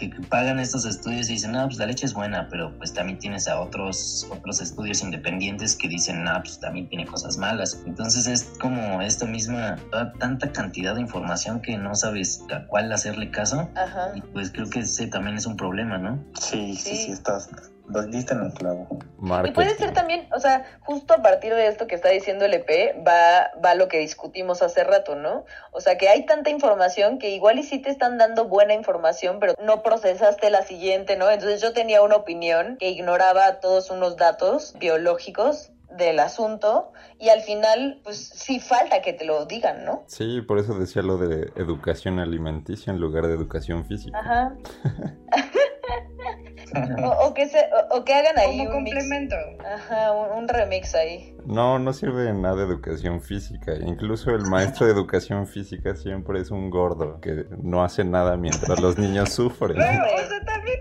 Que, que pagan estos estudios y dicen, no, pues la leche es buena, pero pues también tienes a otros, otros estudios independientes que dicen, no, pues también tiene cosas malas. Entonces es como esta misma, toda tanta cantidad de información que no sabes a cuál hacerle caso. Ajá. Y pues creo que ese también es un problema, ¿no? Sí, sí, Sí. sí, estás. Lo diste en el clavo. Y puede ser también, o sea, justo a partir de esto que está diciendo el EP, va, va lo que discutimos hace rato, ¿no? O sea, que hay tanta información que igual y sí te están dando buena información, pero no procesaste la siguiente, ¿no? Entonces yo tenía una opinión que ignoraba todos unos datos biológicos del asunto y al final, pues sí falta que te lo digan, ¿no? Sí, por eso decía lo de educación alimenticia en lugar de educación física. Ajá. [LAUGHS] o, o que se, o, o que hagan ahí Como un mix. complemento. Ajá, un, un remix ahí. No, no sirve de nada educación física. Incluso el maestro de educación física siempre es un gordo que no hace nada mientras los niños sufren. Pero, o sea, también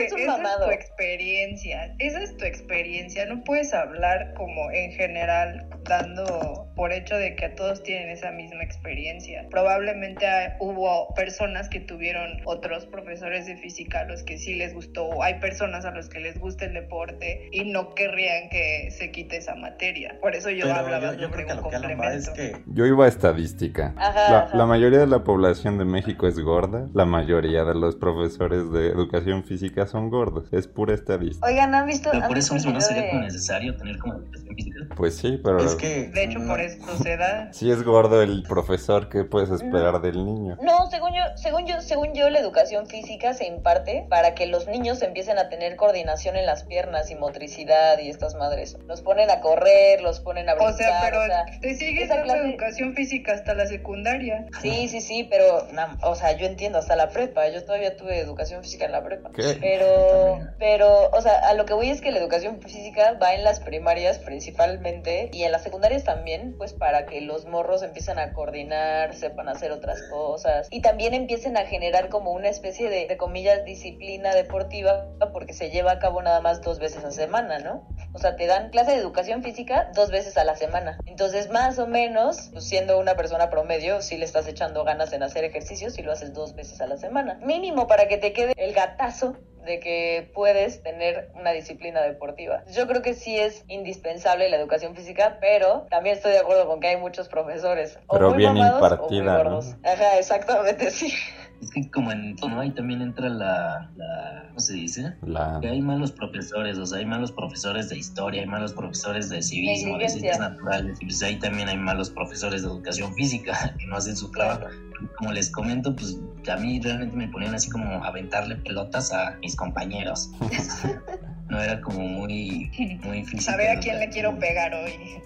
que es esa mamado. es tu experiencia. Esa es tu experiencia. No puedes hablar como en general dando por hecho de que a todos tienen esa misma experiencia. Probablemente hubo personas que tuvieron otros profesores de física a los que sí les gustó. o Hay personas a los que les gusta el deporte y no querrían que se quite esa materia. Por eso yo Pero hablaba yo, yo sobre creo que lo que Alan va es complemento. que Yo iba a estadística. Ajá, La, ajá. la mayoría de la población de México es gorda. La mayoría de los profesores de educación física son gordos. Es pura estadística. Oigan, ¿han visto? Pero por eso mismo no sería como necesario tener como educación física. Pues sí, pero es que De hecho, no- por esto se da. [LAUGHS] si es gordo el profesor, ¿qué puedes esperar del niño? No, según yo, según yo, según yo, la educación física se imparte para que los niños empiecen a tener coordinación en las piernas y motricidad y estas madres. Los ponen a correr, los ponen a brincar, O sea, pero o sea, te sigues esa clase- educación física hasta la secundaria. Sí, sí, sí, pero, na- o sea, yo entiendo hasta la prepa. Yo todavía tuve educación física en la prepa. ¿Qué? Pero, pero, o sea, a lo que voy es que la educación física va en las primarias principalmente y en las secundarias también, pues para que los morros empiecen a coordinar, sepan hacer otras cosas y también empiecen a generar como una especie de, de comillas, disciplina deportiva porque se lleva a cabo nada más dos veces a semana, ¿no? O sea, te dan clase de educación física dos veces a la semana. Entonces, más o menos, pues, siendo una persona promedio, si le estás echando ganas en hacer ejercicio si lo haces dos veces a la semana. Mínimo para que te quede el gatazo de que puedes tener una disciplina deportiva. Yo creo que sí es indispensable la educación física, pero también estoy de acuerdo con que hay muchos profesores o Pero muy bien mamados o muy impartida, ¿no? Ajá, exactamente, [LAUGHS] sí. Es que como en todo, ¿no? Ahí también entra la, la ¿cómo se dice? La... Que hay malos profesores, o sea, hay malos profesores de historia, hay malos profesores de civismo, de ciencias naturales, y pues ahí también hay malos profesores de educación física [LAUGHS] que no hacen su trabajo. Como les comento, pues a mí realmente me ponían así como a aventarle pelotas a mis compañeros. [LAUGHS] No era como muy, muy físico. A quién le quiero pegar hoy.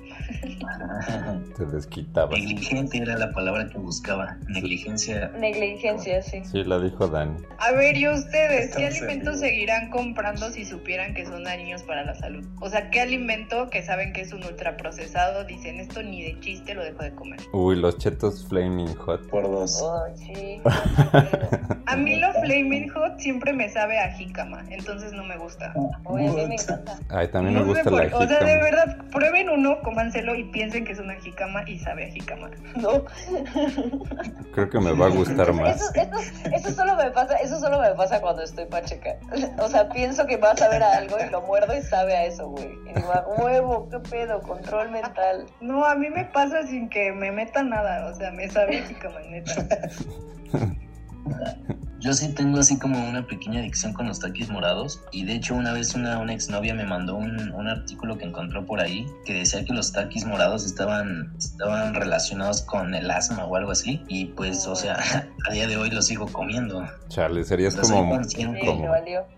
Te desquitabas. Negligente era la palabra que buscaba. Negligencia. Negligencia, sí. Sí, la dijo Dani. A ver, ¿y ustedes qué Estamos alimentos seguirán comprando si supieran que son dañinos para la salud? O sea, ¿qué alimento que saben que es un ultraprocesado dicen esto ni de chiste lo dejo de comer? Uy, los chetos Flaming Hot. por dos. Ay, sí. [LAUGHS] A mí lo Flaming Hot siempre me sabe a jícama, entonces no me gusta. A mí me encanta. Ay, también me No sé gusta por- la O sea, de jícama. verdad, prueben uno, cómanselo y piensen que es una jícama y sabe a jícama. No. [LAUGHS] Creo que me va a gustar más. eso, eso, eso solo me pasa, eso solo me pasa cuando estoy pacheca. O sea, pienso que va a saber a algo y lo muerdo y sabe a eso, güey. Y digo, "A huevo, qué pedo, control mental. No, a mí me pasa sin que me meta nada, o sea, me sabe a jícama, neta. [LAUGHS] Yo sí tengo así como una pequeña adicción con los taquis morados y de hecho una vez una, una exnovia me mandó un, un artículo que encontró por ahí que decía que los taquis morados estaban, estaban relacionados con el asma o algo así y pues o sea [LAUGHS] a día de hoy los sigo comiendo. Chale, serías O sea, soy como... consciente,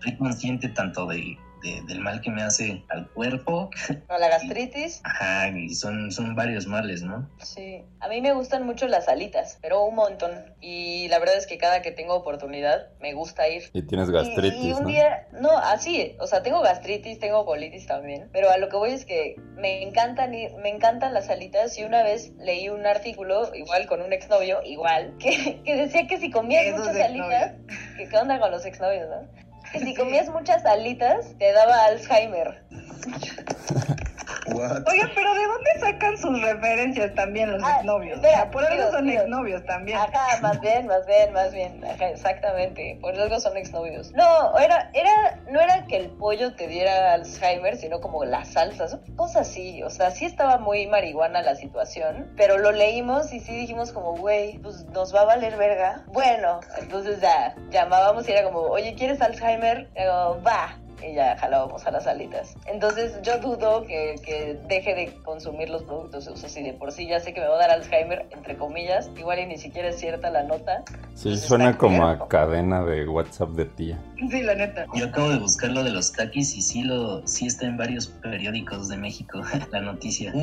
soy consciente tanto de, de- del mal que me hace al cuerpo, [LAUGHS] No, la gastritis, ajá, y son, son varios males, ¿no? sí. A mí me gustan mucho las alitas, pero un montón. Y la verdad es que cada que tengo oportunidad me gusta ir. Y tienes Y- gastritis, y, un ¿no? día, no, así, o sea, tengo gastritis, tengo colitis también, pero a lo que voy es que me encantan ir- me encantan las alitas y una vez leí un artículo, igual con un exnovio, igual, [LAUGHS] que, que decía que si comías muchas alitas, que qué onda con los exnovios, ¿no? Que si comías muchas alitas te daba Alzheimer. [LAUGHS] What? Oiga, pero ¿de dónde sacan sus referencias también los Ah, exnovios? espera, O sea, por algo son digo. exnovios también. Ajá, más bien, más bien, más bien. Ajá, exactamente. Por algo son exnovios. No, era, era, no era que el pollo te diera Alzheimer, sino como las salsas, cosas así. O sea, sí estaba muy marihuana la situación, pero lo leímos y sí dijimos como, güey, pues nos va a valer verga. Bueno, entonces ya llamábamos y era como, oye, ¿quieres Alzheimer? Y digo, va. Y ya jalábamos a las alitas. Entonces yo dudo que, que deje de consumir los productos. O sea, si de por sí ya sé que me va a dar Alzheimer, entre comillas, igual y ni siquiera es cierta la nota. Sí, Pues suena como a cadena de WhatsApp de tía. Sí, la neta. Yo acabo de buscar lo de los taquis y sí, lo, sí está en varios periódicos de México [LAUGHS] la noticia.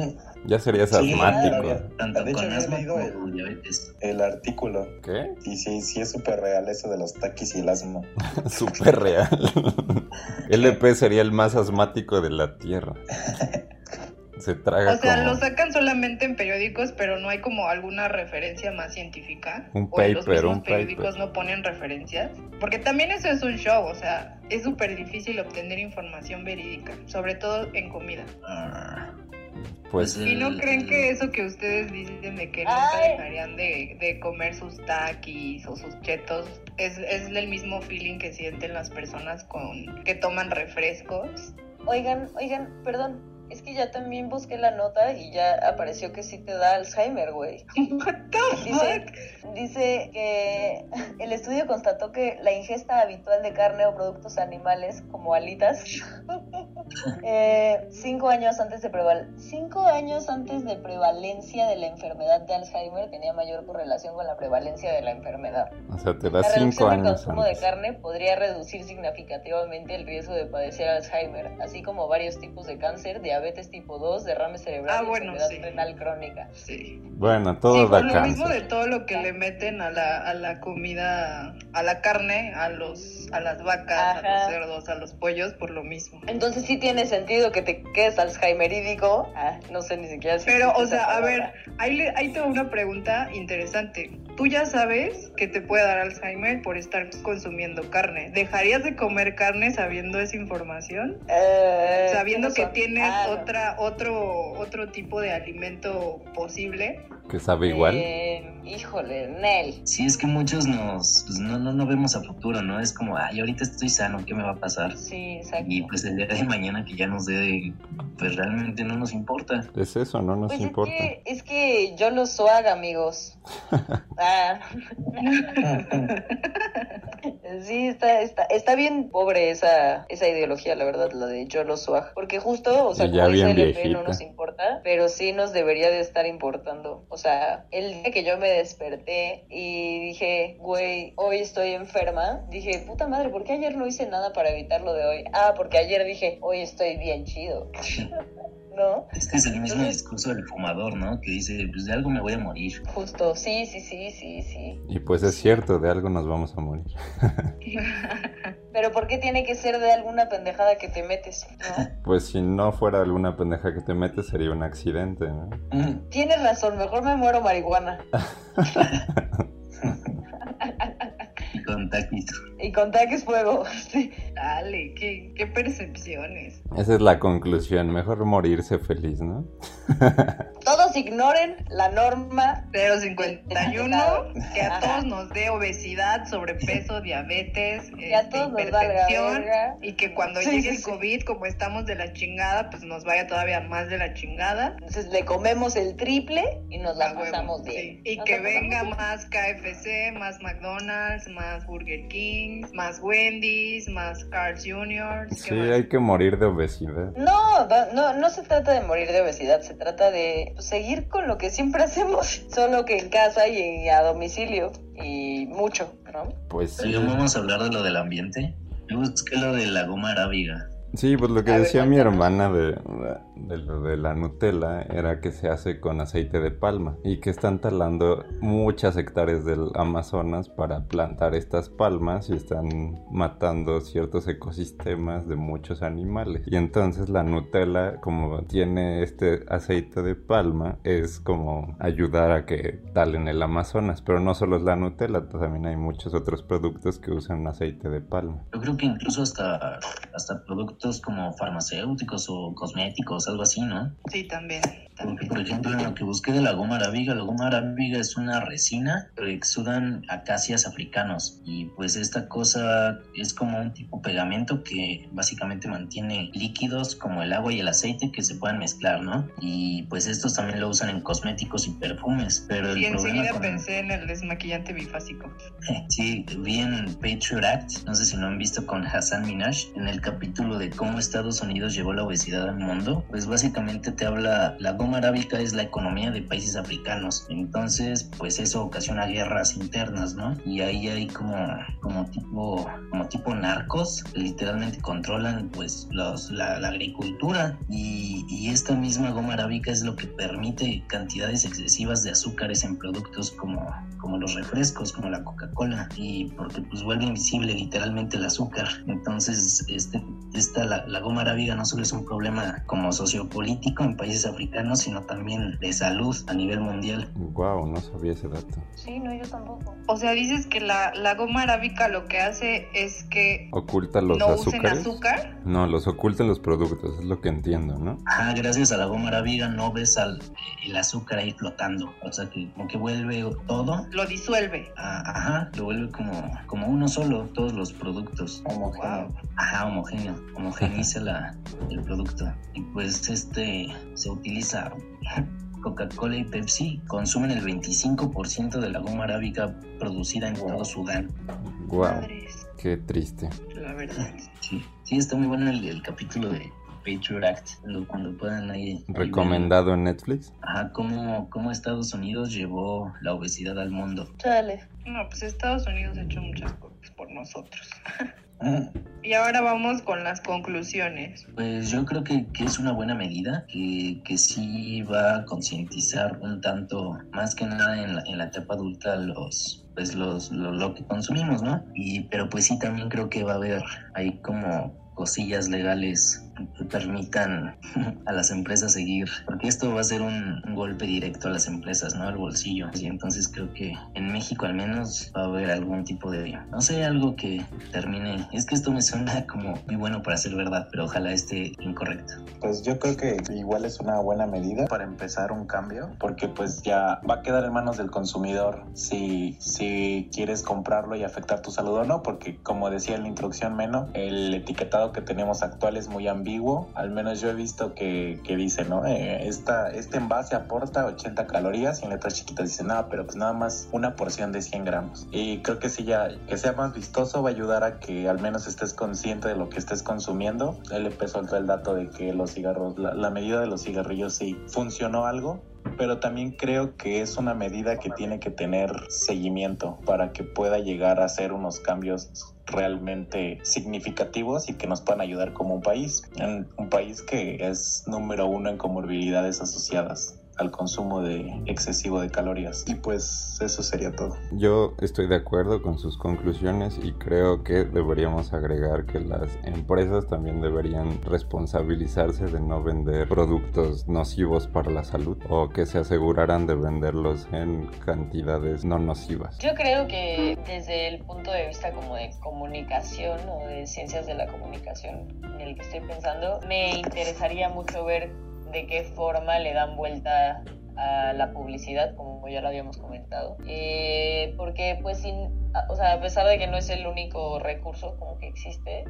Súper serías Sí, asmático. había- Tanto De hecho, con había asma leído como el- diabetes. El artículo. ¿Qué? Y sí, sí es súper real eso de los taquis y el asma. [LAUGHS] Súper real. [LAUGHS] LP sería el más asmático de la Tierra. se traga O sea, como lo sacan solamente en periódicos, pero no hay como alguna referencia más científica. Un o en los paper, mismos un periódicos paper. no ponen referencias. Porque también eso es un show, o sea, es súper difícil obtener información verídica, sobre todo en comida. Pues ¿Y no creen que eso que ustedes dicen de que nunca Ay. dejarían de, de comer sus taquis o sus chetos es, es el mismo feeling que sienten las personas con que toman refrescos? Oigan, oigan, perdón. Es que ya también busqué la nota y ya apareció que sí te da Alzheimer, güey. [LAUGHS] What the Dice, dice que el estudio constató que la ingesta habitual de carne o productos animales como alitas [LAUGHS] eh, cinco años antes de preval cinco años antes de prevalencia de la enfermedad de Alzheimer tenía mayor correlación con la prevalencia de la enfermedad. o sea, te da La cinco años consumo de antes. carne podría reducir significativamente el riesgo de padecer Alzheimer, así como varios tipos de cáncer, diabetes tipo 2, derrame cerebral Ah, y bueno, enfermedad sí. renal crónica. Sí. Bueno, todo sí, da lo cáncer. mismo de todo lo que le meten a la, a la comida, a la carne, a los a las vacas, a los cerdos, a los pollos, por lo mismo. Entonces sí tiene sentido que te quedes Alzheimerídico. Ah, no sé ni siquiera si Pero, o sea, a ver, ahí, ahí tengo una pregunta interesante. Tú ya sabes que te puede dar Alzheimer por estar consumiendo carne. ¿Dejarías de comer carne sabiendo esa información? Eh, Sabiendo que tienes Ah, no. otra, otro, otro tipo de alimento posible. Que sabe igual. Eh, híjole, Nel. Sí, es que muchos nos, pues no, no, no vemos a futuro, ¿no? Es como, ay, ahorita estoy sano, ¿qué me va a pasar? Sí, exacto. Y pues el día de mañana que ya nos dé, pues realmente no nos importa. Es eso, no nos Pues importa. Es que, es que yo lo swag, amigos. [LAUGHS] Ah. sí, está, está, está bien pobre esa, esa ideología, la verdad, la de yo lo swag. Porque justo, o sea, como dice bien LP, no nos importa, pero sí nos debería de estar importando. O sea, el día que yo me desperté y dije, güey, hoy estoy enferma, dije, puta madre, ¿por qué ayer no hice nada para evitarlo de hoy? Ah, porque ayer dije, hoy estoy bien chido. [LAUGHS] ¿No? Este es el mismo Entonces- discurso del fumador, ¿no? Que dice, pues de algo me voy a morir. Justo, sí, sí, sí, sí, sí. Y pues es cierto, de algo nos vamos a morir. [LAUGHS] Pero ¿por qué tiene que ser de alguna pendejada que te metes? ¿no? Pues si no fuera alguna pendeja que te metes, sería un accidente, ¿no? Mm, Tienes razón, mejor me muero marihuana. Y [LAUGHS] con taquis. Y con taques fuego. [LAUGHS] Sí. Dale, qué, qué percepciones. Esa es la conclusión, mejor morirse feliz, ¿no? [LAUGHS] Todos ignoren la norma. 051, que a todos nos dé obesidad, sobrepeso, diabetes, [LAUGHS] Que este, todos nos valga hipertensión. Y que cuando Sí, llegue sí, el sí. COVID, como estamos de la chingada, pues nos vaya todavía más de la chingada. Entonces le comemos el triple y nos la A huevo, pasamos sí. bien. Y Nos que la venga bien. más KFC, más McDonald's, más Burger King, más Wendy's, más Carl's Jr. ¿qué Sí, más? hay que morir de obesidad. No, no, no se trata de morir de obesidad, se trata de seguir con lo que siempre [LAUGHS] hacemos, solo que en casa y a domicilio y mucho, ¿no? Pues sí. Vamos a hablar de lo del ambiente. Yo busqué lo de la goma arábiga. Sí, pues lo que A ver, decía mi hermana de, de lo de la Nutella era que se hace con aceite de palma y que están talando muchas hectáreas del Amazonas para plantar estas palmas y están matando ciertos ecosistemas de muchos animales. Y entonces la Nutella, como tiene este aceite de palma, es como ayudar a que talen el Amazonas. Pero no solo es la Nutella, también hay muchos otros productos que usan aceite de palma. Yo creo que incluso hasta, hasta productos como farmacéuticos o cosméticos, algo así, ¿no? Sí, también. Porque, por ejemplo, en lo que busqué de la goma arábiga, la goma arábiga es una resina que exudan acacias africanos. Y pues esta cosa es como un tipo pegamento que básicamente mantiene líquidos como el agua y el aceite que se puedan mezclar, ¿no? Y pues estos también lo usan en cosméticos y perfumes. Pero el Y enseguida con... pensé en el desmaquillante bifásico. [LAUGHS] Sí, vi en Patriot Act, no sé si lo han visto con Hassan Minaj, en el capítulo de cómo Estados Unidos llevó la obesidad al mundo, pues básicamente te habla, la goma arábica es la economía de países africanos, entonces pues eso ocasiona guerras internas, ¿no? Y ahí hay como, como tipo, como tipo narcos, literalmente controlan pues los, la, la agricultura y, y esta misma goma arábica es lo que permite cantidades excesivas de azúcares en productos como, como los refrescos, como la Coca-Cola, y porque pues vuelve invisible literalmente el azúcar. Entonces, este, esta, la, la goma arábiga no solo es un problema como sociopolítico en países africanos, sino también de salud a nivel mundial. Wow, no sabía ese dato. Sí, no, yo tampoco. O sea, dices que la, la goma arábica lo que hace es que ¿Oculta los no usen azúcares? azúcar. No, los oculta en los productos, es lo que entiendo, ¿no? Ajá, gracias a la goma arábiga no ves al, el azúcar ahí flotando. O sea que como que vuelve todo. Lo disuelve. a- ajá, lo vuelve como, como uno solo, todos los productos. Homogéneo. Ajá, homogéneo, homogeniza la, el producto. Y pues este se utiliza. Coca-Cola y Pepsi consumen el 25% de la goma arábica producida en todo Sudán. Wow, Madres, qué triste. la verdad. Sí, sí está muy bueno el, el capítulo de Patriot Act, lo- cuando puedan ahí. ahí ver, ¿Recomendado en Netflix? Ajá, cómo, cómo Estados Unidos llevó la obesidad al mundo. Chale. No, pues Estados Unidos ha hecho muchas cosas por nosotros. [LAUGHS] Y ahora vamos con las conclusiones. Pues yo creo que, que es una buena medida, que, que sí va a concientizar un tanto, más que nada en la, en la etapa adulta, los pues los, lo, lo que consumimos, ¿no? Y, pero pues sí también creo que va a haber ahí como cosillas legales que permitan [LAUGHS] a las empresas seguir, porque esto va a ser un, golpe directo a las empresas, ¿no? Al bolsillo. Y entonces creo que en México al menos va a haber algún tipo de, no sé, algo que termine. Es que esto me suena como muy bueno para ser verdad, pero ojalá esté incorrecto. Pues yo creo que igual es una buena medida para empezar un cambio, porque pues ya va a quedar en manos del consumidor si, si quieres comprarlo y afectar tu salud o no, porque como decía en la introducción Meno, el etiquetado que tenemos actual es muy ambiguo, al menos yo he visto que, que dice, ¿no? Eh, esta, este envase aporta 80 calorías y en letras chiquitas dice, nada, pero pues nada más una porción de 100 gramos. Y creo que si ya, que sea más vistoso va a ayudar a que al menos estés consciente de lo que estés consumiendo. Él empezó el dato de que los cigarros, la, la medida de los cigarrillos sí funcionó algo, pero también creo que es una medida que tiene que tener seguimiento para que pueda llegar a hacer unos cambios realmente significativos y que nos puedan ayudar como un país, en un país que es número uno en comorbilidades asociadas al consumo de excesivo de calorías. Y pues eso sería todo. Yo estoy de acuerdo con sus conclusiones y creo que deberíamos agregar que las empresas también deberían responsabilizarse de no vender productos nocivos para la salud o que se aseguraran de venderlos en cantidades no nocivas. Yo creo que desde el punto de vista como de comunicación o de ciencias de la comunicación en el que estoy pensando, me interesaría mucho ver de qué forma le dan vuelta a la publicidad, como ya lo habíamos comentado. Eh, porque pues sin, o sea, a pesar de que no es el único recurso como que existe,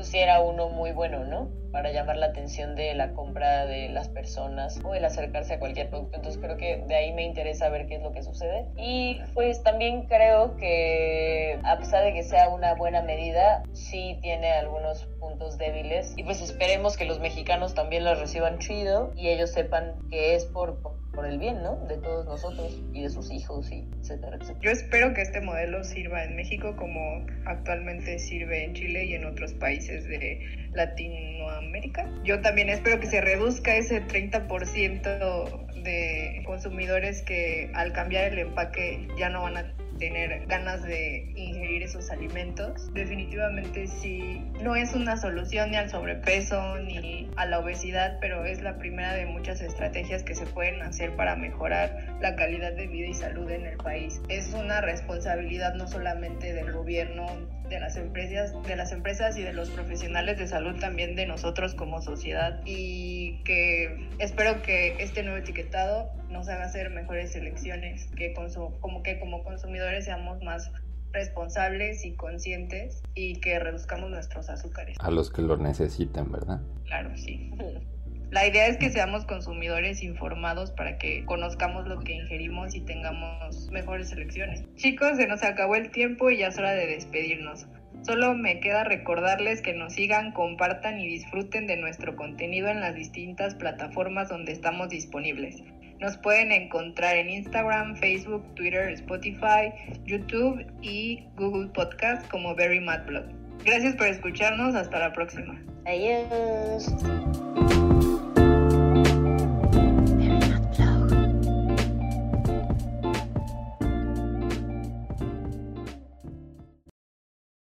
pues sí era uno muy bueno, ¿no? Para llamar la atención de la compra de las personas o el acercarse a cualquier producto. Entonces creo que de ahí me interesa ver qué es lo que sucede. Y pues también creo que a pesar de que sea una buena medida, sí tiene algunos puntos débiles. Y pues esperemos que los mexicanos también la reciban chido y ellos sepan que es por, por el bien, ¿no? De todos nosotros y de sus hijos y etcétera, etcétera. Yo espero que este modelo sirva en México como actualmente sirve en Chile y en otros países de Latinoamérica. Yo también espero que se reduzca ese 30% de consumidores que al cambiar el empaque ya no van a tener ganas de ingerir esos alimentos. Definitivamente sí, no es una solución ni al sobrepeso ni a la obesidad, pero es la primera de muchas estrategias que se pueden hacer para mejorar la calidad de vida y salud en el país. Es una responsabilidad no solamente del gobierno, de las empresas, de las empresas y de los profesionales de salud también de nosotros como sociedad y que espero que este nuevo etiquetado nos haga hacer mejores elecciones, que como que como consumidores seamos más responsables y conscientes y que reduzcamos nuestros azúcares. A los que lo necesiten, ¿verdad? Claro, sí. [LAUGHS] La idea es que seamos consumidores informados para que conozcamos lo que ingerimos y tengamos mejores elecciones. Chicos, se nos acabó el tiempo y ya es hora de despedirnos. Solo me queda recordarles que nos sigan, compartan y disfruten de nuestro contenido en las distintas plataformas donde estamos disponibles. Nos pueden encontrar en Instagram, Facebook, Twitter, Spotify, YouTube y Google Podcast como Very Mad Blog. Gracias por escucharnos, hasta la próxima. Adiós.